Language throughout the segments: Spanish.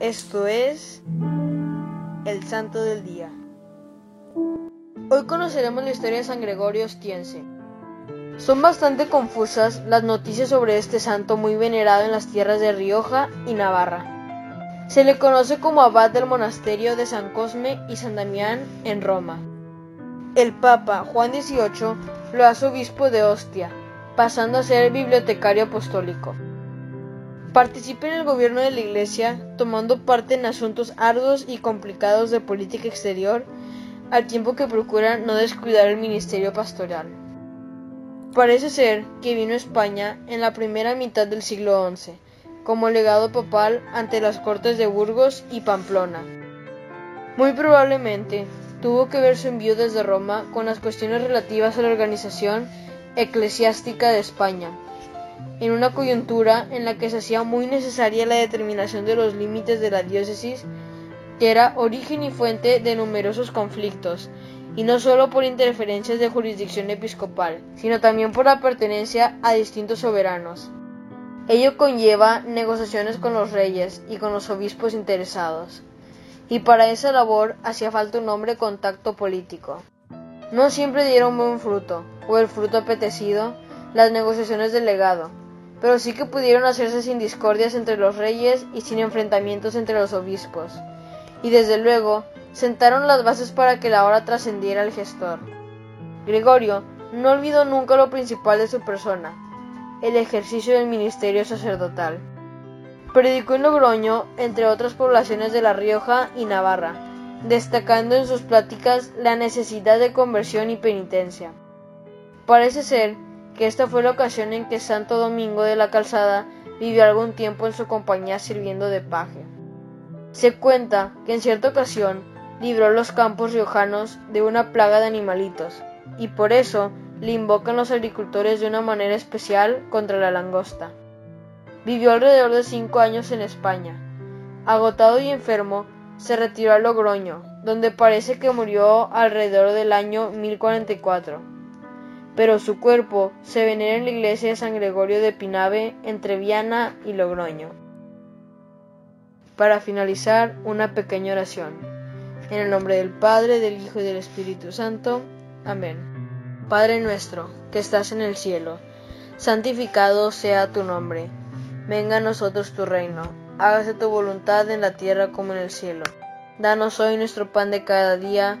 Esto es el Santo del Día. Hoy conoceremos la historia de San Gregorio Ostiense. Son bastante confusas las noticias sobre este santo muy venerado en las tierras de Rioja y Navarra. Se le conoce como abad del monasterio de San Cosme y San Damián en Roma. El Papa Juan XVIII lo hace obispo de Ostia, pasando a ser bibliotecario apostólico. Participa en el gobierno de la Iglesia, tomando parte en asuntos arduos y complicados de política exterior, al tiempo que procura no descuidar el ministerio pastoral. Parece ser que vino a España en la primera mitad del siglo XI, como legado papal ante las cortes de Burgos y Pamplona. Muy probablemente tuvo que ver su envío desde Roma con las cuestiones relativas a la organización eclesiástica de España, en una coyuntura en la que se hacía muy necesaria la determinación de los límites de la diócesis, que era origen y fuente de numerosos conflictos, y no solo por interferencias de jurisdicción episcopal, sino también por la pertenencia a distintos soberanos. Ello conlleva negociaciones con los reyes y con los obispos interesados, y para esa labor hacía falta un hombre con tacto político. No siempre dieron buen fruto, o el fruto apetecido, las negociaciones del legado, pero sí que pudieron hacerse sin discordias entre los reyes y sin enfrentamientos entre los obispos, y desde luego sentaron las bases para que la hora trascendiera al gestor. Gregorio no olvidó nunca lo principal de su persona, el ejercicio del ministerio sacerdotal. Predicó en Logroño, entre otras poblaciones de La Rioja y Navarra, destacando en sus pláticas la necesidad de conversión y penitencia. Parece ser que esta fue la ocasión en que Santo Domingo de la Calzada vivió algún tiempo en su compañía sirviendo de paje. Se cuenta que en cierta ocasión libró los campos riojanos de una plaga de animalitos, y por eso le invocan los agricultores de una manera especial contra la langosta. Vivió alrededor de cinco años en España. Agotado y enfermo, se retiró a Logroño, donde parece que murió alrededor del año 1044 pero su cuerpo se venera en la iglesia de San Gregorio de Pinave entre Viana y Logroño. Para finalizar, una pequeña oración. En el nombre del Padre, del Hijo y del Espíritu Santo. Amén. Padre nuestro, que estás en el cielo, santificado sea tu nombre. Venga a nosotros tu reino. Hágase tu voluntad en la tierra como en el cielo. Danos hoy nuestro pan de cada día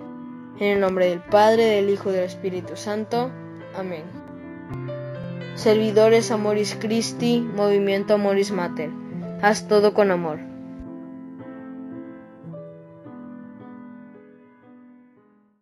En el nombre del Padre, del Hijo y del Espíritu Santo. Amén. Servidores Amoris Christi, Movimiento Amoris Mater. Haz todo con amor.